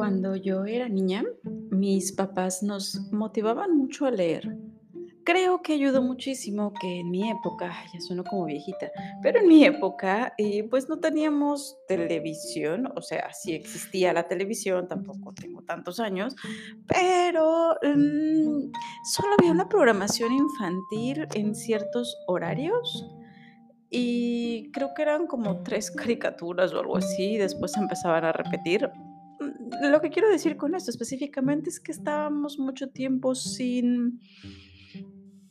Cuando yo era niña, mis papás nos motivaban mucho a leer. Creo que ayudó muchísimo que en mi época, ya sueno como viejita, pero en mi época, eh, pues no teníamos televisión, o sea, sí existía la televisión, tampoco tengo tantos años, pero mm, solo había una programación infantil en ciertos horarios y creo que eran como tres caricaturas o algo así, y después empezaban a repetir. Lo que quiero decir con esto específicamente es que estábamos mucho tiempo sin,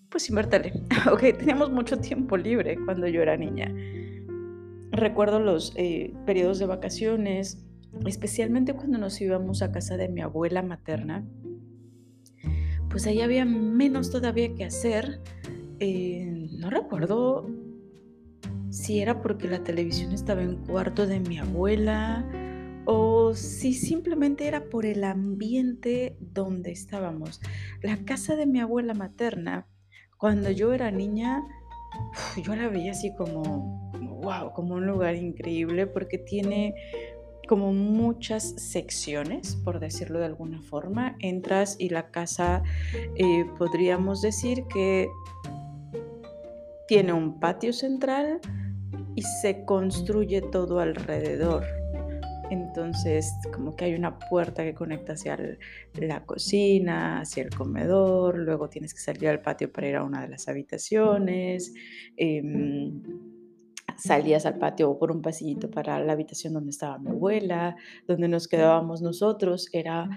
pues sin ver tele. Ok, teníamos mucho tiempo libre cuando yo era niña. Recuerdo los eh, periodos de vacaciones, especialmente cuando nos íbamos a casa de mi abuela materna, pues ahí había menos todavía que hacer. Eh, no recuerdo si era porque la televisión estaba en cuarto de mi abuela si simplemente era por el ambiente donde estábamos. La casa de mi abuela materna, cuando yo era niña, yo la veía así como, wow, como un lugar increíble porque tiene como muchas secciones, por decirlo de alguna forma. Entras y la casa, eh, podríamos decir que tiene un patio central y se construye todo alrededor. Entonces, como que hay una puerta que conecta hacia la cocina, hacia el comedor, luego tienes que salir al patio para ir a una de las habitaciones, em, salías al patio por un pasillito para la habitación donde estaba mi abuela, donde nos quedábamos nosotros, era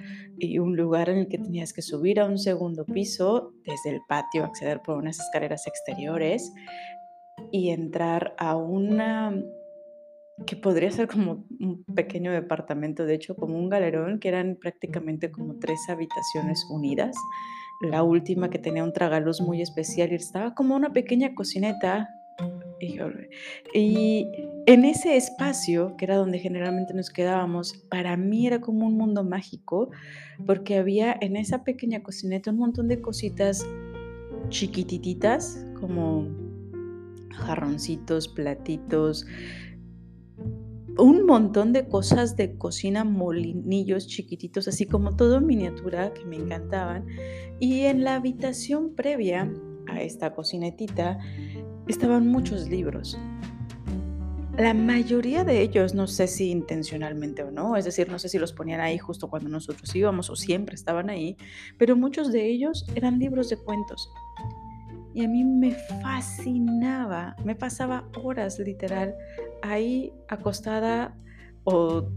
un lugar en el que tenías que subir a un segundo piso desde el patio, acceder por unas escaleras exteriores y entrar a una que podría ser como un pequeño departamento, de hecho, como un galerón, que eran prácticamente como tres habitaciones unidas. La última que tenía un tragaluz muy especial y estaba como una pequeña cocineta. Y en ese espacio, que era donde generalmente nos quedábamos, para mí era como un mundo mágico, porque había en esa pequeña cocineta un montón de cositas chiquitititas, como jarroncitos, platitos, un montón de cosas de cocina, molinillos chiquititos, así como todo en miniatura que me encantaban. Y en la habitación previa a esta cocinetita estaban muchos libros. La mayoría de ellos, no sé si intencionalmente o no, es decir, no sé si los ponían ahí justo cuando nosotros íbamos o siempre estaban ahí, pero muchos de ellos eran libros de cuentos. Y a mí me fascinaba, me pasaba horas literal ahí acostada o,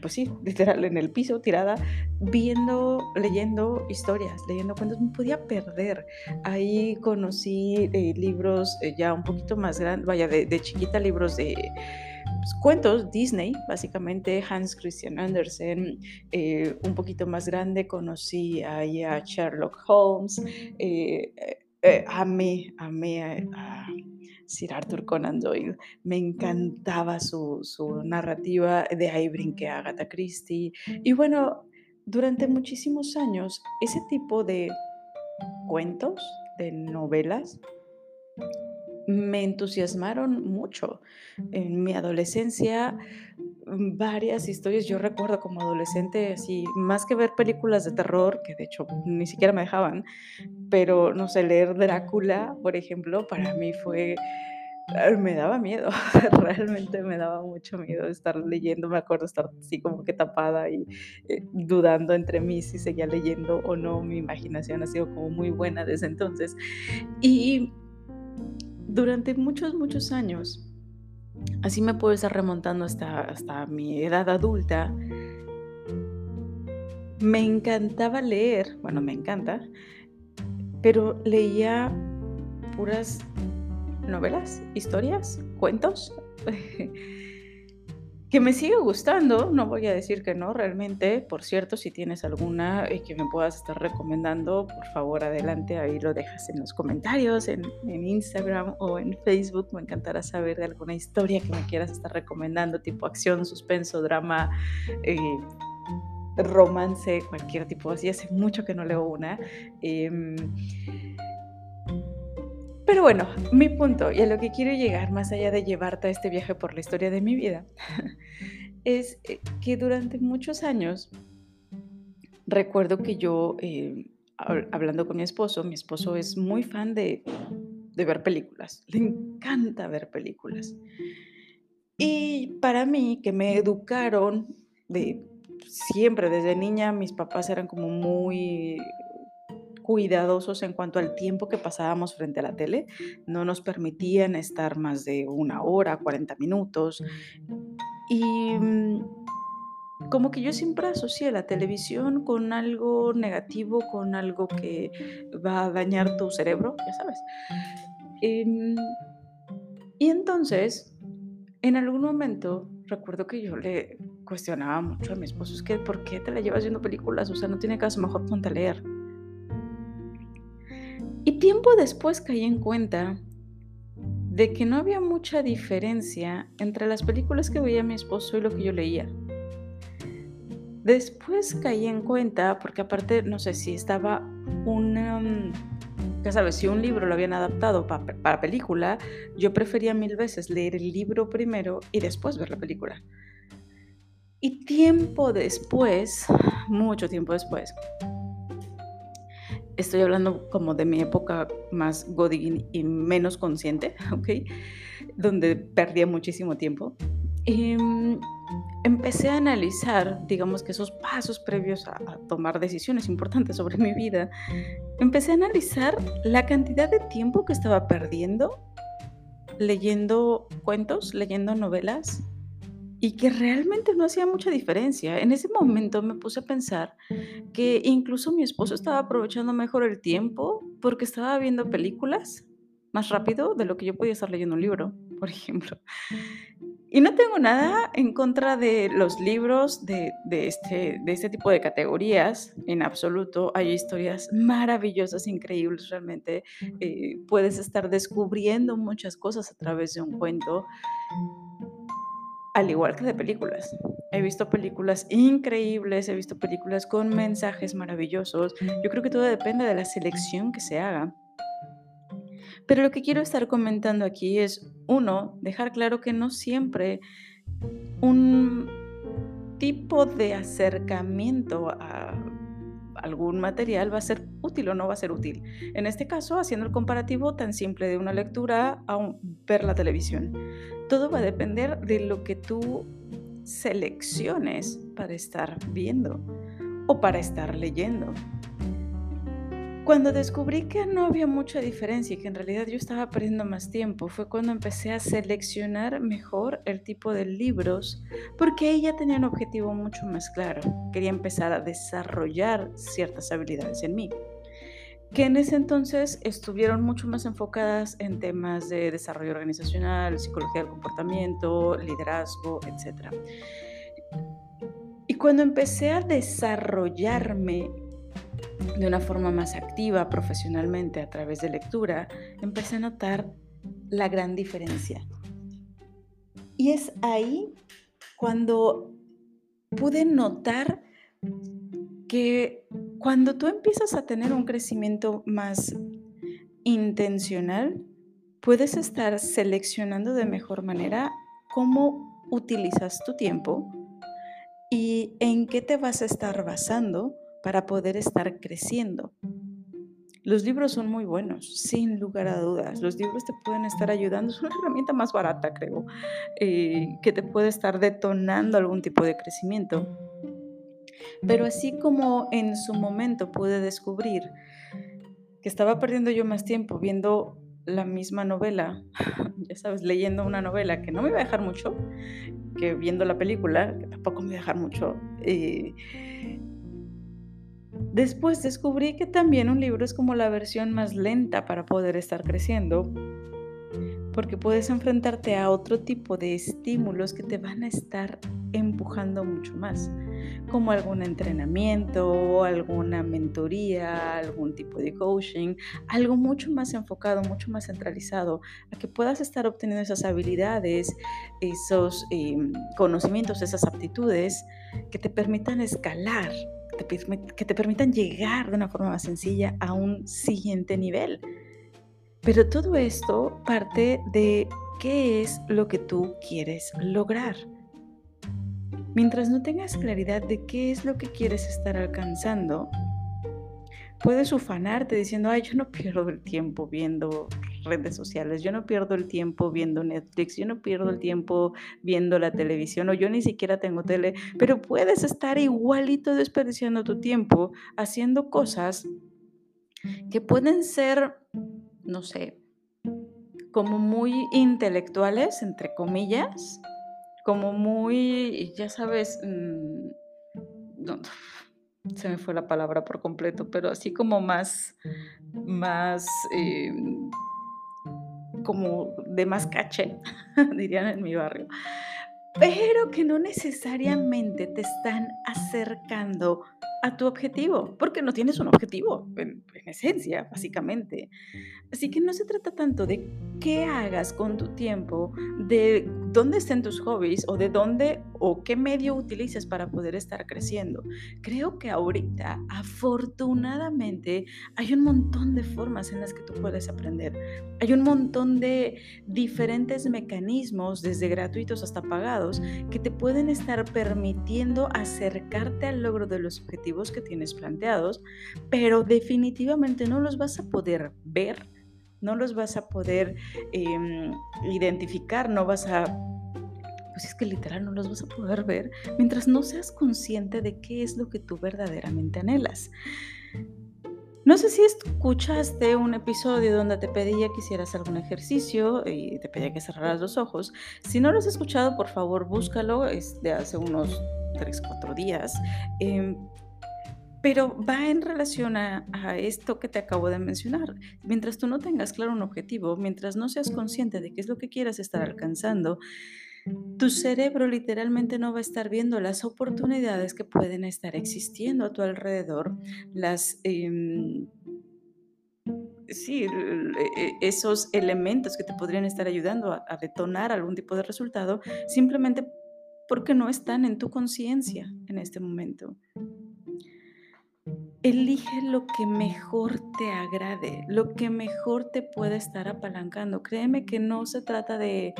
pues sí, literal en el piso, tirada, viendo, leyendo historias, leyendo cuentos, me podía perder. Ahí conocí eh, libros eh, ya un poquito más grandes, vaya, de, chiquita, libros de pues, cuentos, Disney, básicamente, Hans Christian Andersen. eh, un poquito más grande conocí ahí a Sherlock Holmes. amé, amé a Sir Arthur Conan Doyle. Me encantaba su, su narrativa, de ahí brinqué a Agatha Christie. Y bueno, durante muchísimos años, ese tipo de cuentos, de novelas, me entusiasmaron mucho. En mi adolescencia, mm, varias historias, yo recuerdo como adolescente, así, más que ver películas de terror, que de hecho ni siquiera me dejaban, pero no sé, leer Drácula, por ejemplo, para mí fue, me daba miedo, realmente me daba mucho miedo estar leyendo, me acuerdo estar así como que tapada y eh, dudando entre mí si seguía leyendo o no, mi imaginación ha sido como muy buena desde entonces. Y durante muchos, muchos años, así me puedo estar remontando hasta, hasta mi edad adulta, me encantaba leer, bueno, me encanta, pero leía puras novelas, historias, cuentos, que me sigue gustando, no voy a decir que no, realmente, por cierto, si tienes alguna eh, que me puedas estar recomendando, por favor, adelante, ahí lo dejas en los comentarios, en, Instagram o en Facebook, me encantará saber de alguna historia que me quieras estar recomendando, tipo acción, suspenso, drama, eh, romance, cualquier tipo, así hace mucho que no leo una. em, pero bueno, mi punto y a lo que quiero llegar, más allá de llevarte a este viaje por la historia de mi vida, es eh, que durante muchos años recuerdo que yo, eh, hablando con mi esposo, mi esposo es muy fan de, de ver películas, le encanta ver películas. Y para mí, que me educaron de siempre, desde niña, mis papás eran como muy cuidadosos en cuanto al tiempo que pasábamos frente a la tele. No nos permitían estar más de una hora, 40 minutos. Y mm, como que yo siempre asocié la televisión con algo negativo, con algo que va a dañar tu cerebro, ya sabes. Em, y entonces, en algún momento, recuerdo que yo le cuestionaba mucho a mi esposo, es que ¿por qué te la llevas viendo películas? O sea, no tiene caso, mejor ponte a leer. Y tiempo después caí en cuenta de que no había mucha diferencia entre las películas que veía mi esposo y lo que yo leía. Después caí en cuenta, porque aparte, no sé si estaba un, mm, ya sabes, si un libro lo habían adaptado para película, yo prefería mil veces leer el libro primero y después ver la película. Y tiempo después, mucho tiempo después, estoy hablando como de mi época más godín y menos consciente, ¿ok? Donde perdía muchísimo tiempo. Y mm, empecé a analizar, digamos que esos pasos previos a, a, tomar decisiones importantes sobre mi vida, empecé a analizar la cantidad de tiempo que estaba perdiendo leyendo cuentos, leyendo novelas, y que realmente no hacía mucha diferencia. En ese momento me puse a pensar que incluso mi esposo estaba aprovechando mejor el tiempo porque estaba viendo películas más rápido de lo que yo podía estar leyendo un libro, por ejemplo. Y no tengo nada en contra de los libros de, este, de este tipo de categorías, en absoluto. Hay historias maravillosas, increíbles, realmente. Eh, puedes estar descubriendo muchas cosas a través de un cuento al igual que de películas. He visto películas increíbles, he visto películas con mensajes maravillosos. Yo creo que todo depende de la selección que se haga. Pero lo que quiero estar comentando aquí es, uno, dejar claro que no siempre un tipo de acercamiento a algún material va a ser útil o no va a ser útil. En este caso, haciendo el comparativo tan simple de una lectura a ver la televisión. Todo va a depender de lo que tú selecciones para estar viendo o para estar leyendo. Cuando descubrí que no había mucha diferencia y que en realidad yo estaba perdiendo más tiempo, fue cuando empecé a seleccionar mejor el tipo de libros, porque ella tenía un objetivo mucho más claro. Quería empezar a desarrollar ciertas habilidades en mí, que en ese entonces estuvieron mucho más enfocadas en temas de desarrollo organizacional, psicología del comportamiento, liderazgo, etc. Y cuando empecé a desarrollarme de una forma más activa profesionalmente a través de lectura, empecé a notar la gran diferencia. Y es ahí cuando pude notar que cuando tú empiezas a tener un crecimiento más intencional, puedes estar seleccionando de mejor manera cómo utilizas tu tiempo y en qué te vas a estar basando para poder estar creciendo. Los libros son muy buenos, sin lugar a dudas. Los libros te pueden estar ayudando. Es una herramienta más barata, creo, eh, que te puede estar detonando algún tipo de crecimiento. Pero así como en su momento pude descubrir que estaba perdiendo yo más tiempo viendo la misma novela, ya sabes, leyendo una novela que no me iba a dejar mucho, que viendo la película, que tampoco me iba a dejar mucho. Eh, Después descubrí que también un libro es como la versión más lenta para poder estar creciendo, porque puedes enfrentarte a otro tipo de estímulos que te van a estar empujando mucho más, como algún entrenamiento, alguna mentoría, algún tipo de coaching, algo mucho más enfocado, mucho más centralizado, a que puedas estar obteniendo esas habilidades, esos em, conocimientos, esas aptitudes que te permitan escalar que te permitan llegar de una forma más sencilla a un siguiente nivel. Pero todo esto parte de qué es lo que tú quieres lograr. Mientras no tengas claridad de qué es lo que quieres estar alcanzando, puedes ufanarte diciendo, ay, yo no pierdo el tiempo viendo redes sociales, yo no pierdo el tiempo viendo Netflix, yo no pierdo el tiempo viendo la televisión o yo ni siquiera tengo tele, pero puedes estar igualito desperdiciando tu tiempo haciendo cosas que pueden ser, no sé, como muy intelectuales, entre comillas, como muy, ya sabes, mm, se me fue la palabra por completo, pero así como más, más, em, como de más caché, dirían en mi barrio, pero que no necesariamente te están acercando a tu objetivo, porque no tienes un objetivo, en, esencia, básicamente. Así que no se trata tanto de qué hagas con tu tiempo, de dónde estén tus hobbies o de dónde o qué medio utilices para poder estar creciendo. Creo que ahorita, afortunadamente, hay un montón de formas en las que tú puedes aprender. Hay un montón de diferentes mecanismos, desde gratuitos hasta pagados, que te pueden estar permitiendo acercarte al logro de los objetivos que tienes planteados, pero definitivamente no los vas a poder ver, no los vas a poder em, identificar, no vas a pues es que literal no los vas a poder ver mientras no seas consciente de qué es lo que tú verdaderamente anhelas. No sé si escuchaste un episodio donde te pedía que hicieras algún ejercicio y te pedía que cerraras los ojos. Si no lo has escuchado, por favor, búscalo. Es de hace unos 3, 4 días. Em, pero va en relación a, esto que te acabo de mencionar. Mientras tú no tengas claro un objetivo, mientras no seas consciente de qué es lo que quieras estar alcanzando, tu cerebro literalmente no va a estar viendo las oportunidades que pueden estar existiendo a tu alrededor, las... Em, sí, e, esos elementos que te podrían estar ayudando a detonar algún tipo de resultado, simplemente porque no están en tu conciencia en este momento. Elige lo que mejor te agrade, lo que mejor te pueda estar apalancando. Créeme que no se trata de,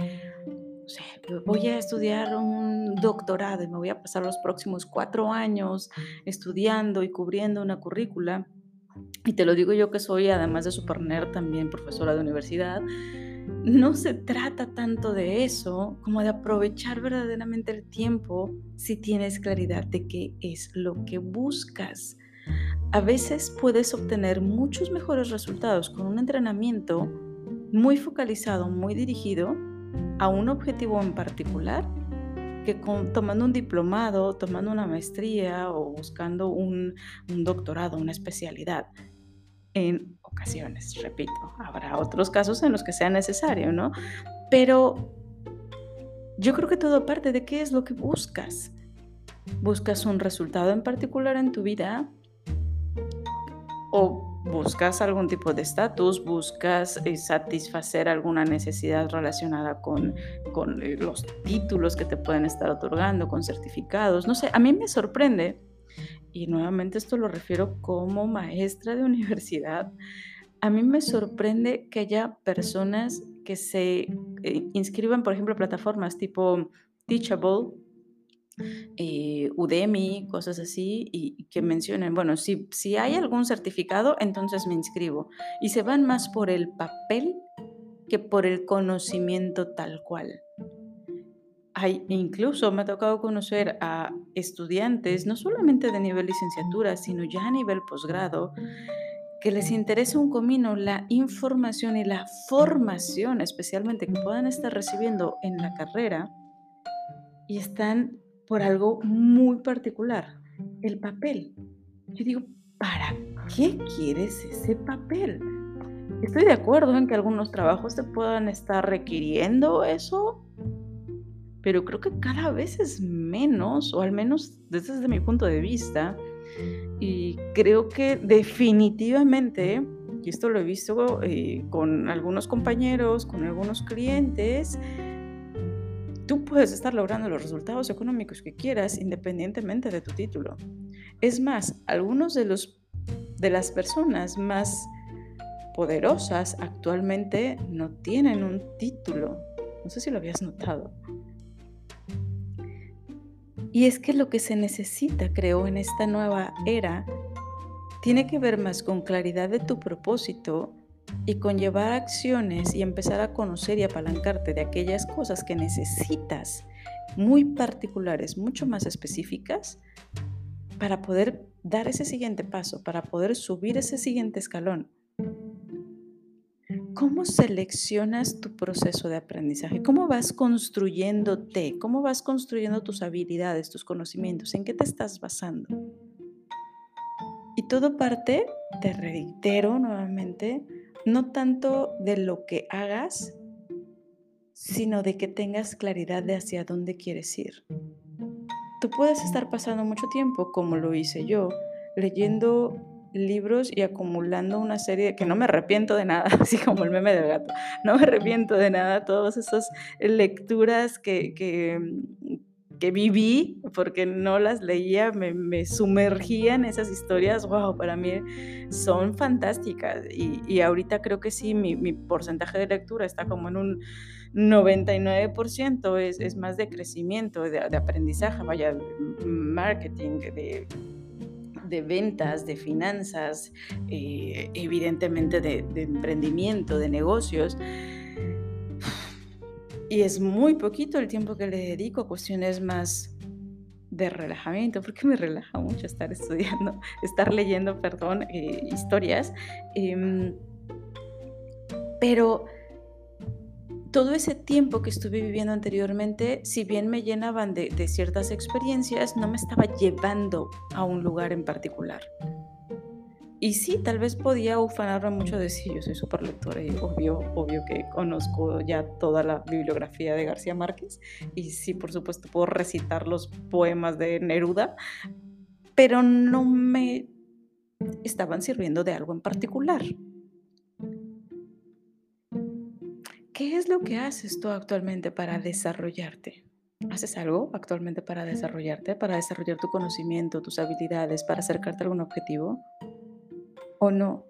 voy a estudiar un doctorado y me voy a pasar los próximos cuatro años estudiando y cubriendo una currícula. Y te lo digo yo que soy, además de superner, también profesora de universidad. No se trata tanto de eso como de aprovechar verdaderamente el tiempo si tienes claridad de qué es lo que buscas. A veces puedes obtener muchos mejores resultados con un entrenamiento muy focalizado, muy dirigido a un objetivo en particular que tomando un diplomado, tomando una maestría o buscando un, un doctorado, una especialidad. En ocasiones, repito, habrá otros casos en los que sea necesario, ¿no? Pero yo creo que todo parte de qué es lo que buscas. ¿Buscas un resultado en particular en tu vida? O buscas algún tipo de estatus, buscas eh, satisfacer alguna necesidad relacionada con, con eh, los títulos que te pueden estar otorgando, con certificados. No sé, a mí me sorprende, y nuevamente esto lo refiero como maestra de universidad, a mí me sorprende que haya personas que se eh, inscriban, por ejemplo, a plataformas tipo Teachable, eh, Udemy, cosas así, y, que mencionen, bueno, si, si hay algún certificado, entonces me inscribo. Y se van más por el papel que por el conocimiento tal cual. Hay, incluso me ha tocado conocer a estudiantes, no solamente de nivel licenciatura, sino ya a nivel posgrado, que les interesa un comino la información y la formación, especialmente que puedan estar recibiendo en la carrera, y están por algo muy particular, el papel. Yo digo, ¿para qué quieres ese papel? Estoy de acuerdo en que algunos trabajos te puedan estar requiriendo eso, pero creo que cada vez es menos, o al menos desde mi punto de vista, y creo que definitivamente, y esto lo he visto eh, con algunos compañeros, con algunos clientes, Tú puedes estar logrando los resultados económicos que quieras independientemente de tu título. Es más, algunos de los de las personas más poderosas actualmente no tienen un título. No sé si lo habías notado. Y es que lo que se necesita, creo, en esta nueva era, tiene que ver más con claridad de tu propósito y con llevar acciones y empezar a conocer y apalancarte de aquellas cosas que necesitas, muy particulares, mucho más específicas, para poder dar ese siguiente paso, para poder subir ese siguiente escalón. ¿Cómo seleccionas tu proceso de aprendizaje? ¿Cómo vas construyéndote? ¿Cómo vas construyendo tus habilidades, tus conocimientos? ¿En qué te estás basando? Y todo parte, te reitero nuevamente, no tanto de lo que hagas, sino de que tengas claridad de hacia dónde quieres ir. Tú puedes estar pasando mucho tiempo, como lo hice yo, leyendo libros y acumulando una serie que no me arrepiento de nada, así como el meme del gato, no me arrepiento de nada, todas esas lecturas que, que, viví porque no las leía, me, sumergía en esas historias, wow, para mí son fantásticas y, y ahorita creo que sí, mi, porcentaje de lectura está como en un 99%, es, es más de crecimiento, de, de aprendizaje, vaya, marketing, de de ventas, de finanzas, eh, evidentemente de, emprendimiento, de negocios. Y es muy poquito el tiempo que le dedico a cuestiones más de relajamiento, porque me relaja mucho estar estudiando, estar leyendo, perdón, eh, historias. Em, pero todo ese tiempo que estuve viviendo anteriormente, si bien me llenaban de, ciertas experiencias, no me estaba llevando a un lugar en particular. Y sí, tal vez podía ufanarme mucho de sí, yo soy súper lectora y obvio, obvio que conozco ya toda la bibliografía de García Márquez y sí, por supuesto, puedo recitar los poemas de Neruda, pero no me estaban sirviendo de algo en particular. ¿Qué es lo que haces tú actualmente para desarrollarte? ¿Haces algo actualmente para desarrollarte, para desarrollar tu conocimiento, tus habilidades, para acercarte a algún objetivo? ¿O no?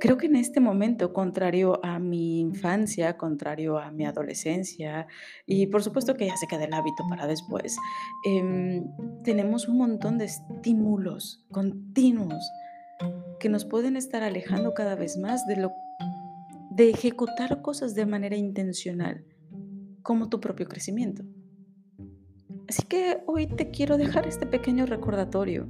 Creo que en este momento, contrario a mi infancia, contrario a mi adolescencia, y por supuesto que ya se queda el hábito para después, em, tenemos un montón de estímulos continuos que nos pueden estar alejando cada vez más de lo de ejecutar cosas de manera intencional, como tu propio crecimiento. Así que hoy te quiero dejar este pequeño recordatorio.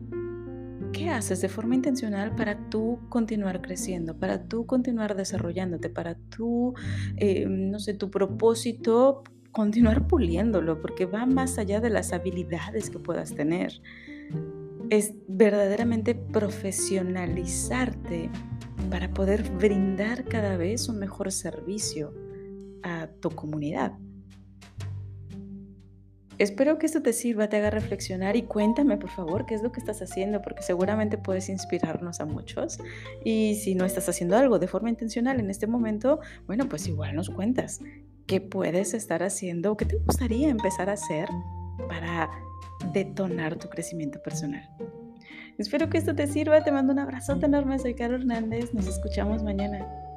¿Qué haces de forma intencional para tú continuar creciendo, para tú continuar desarrollándote, para tú, eh, no sé, tu propósito, continuar puliéndolo, porque va más allá de las habilidades que puedas tener. Es verdaderamente profesionalizarte para poder brindar cada vez un mejor servicio a tu comunidad. Espero que esto te sirva, te haga reflexionar y cuéntame por favor qué es lo que estás haciendo, porque seguramente puedes inspirarnos a muchos. Y si no estás haciendo algo de forma intencional en este momento, bueno, pues igual nos cuentas qué puedes estar haciendo o qué te gustaría empezar a hacer para detonar tu crecimiento personal. Espero que esto te sirva. Te mando un abrazote enorme. Soy Caro Hernández. Nos escuchamos mañana.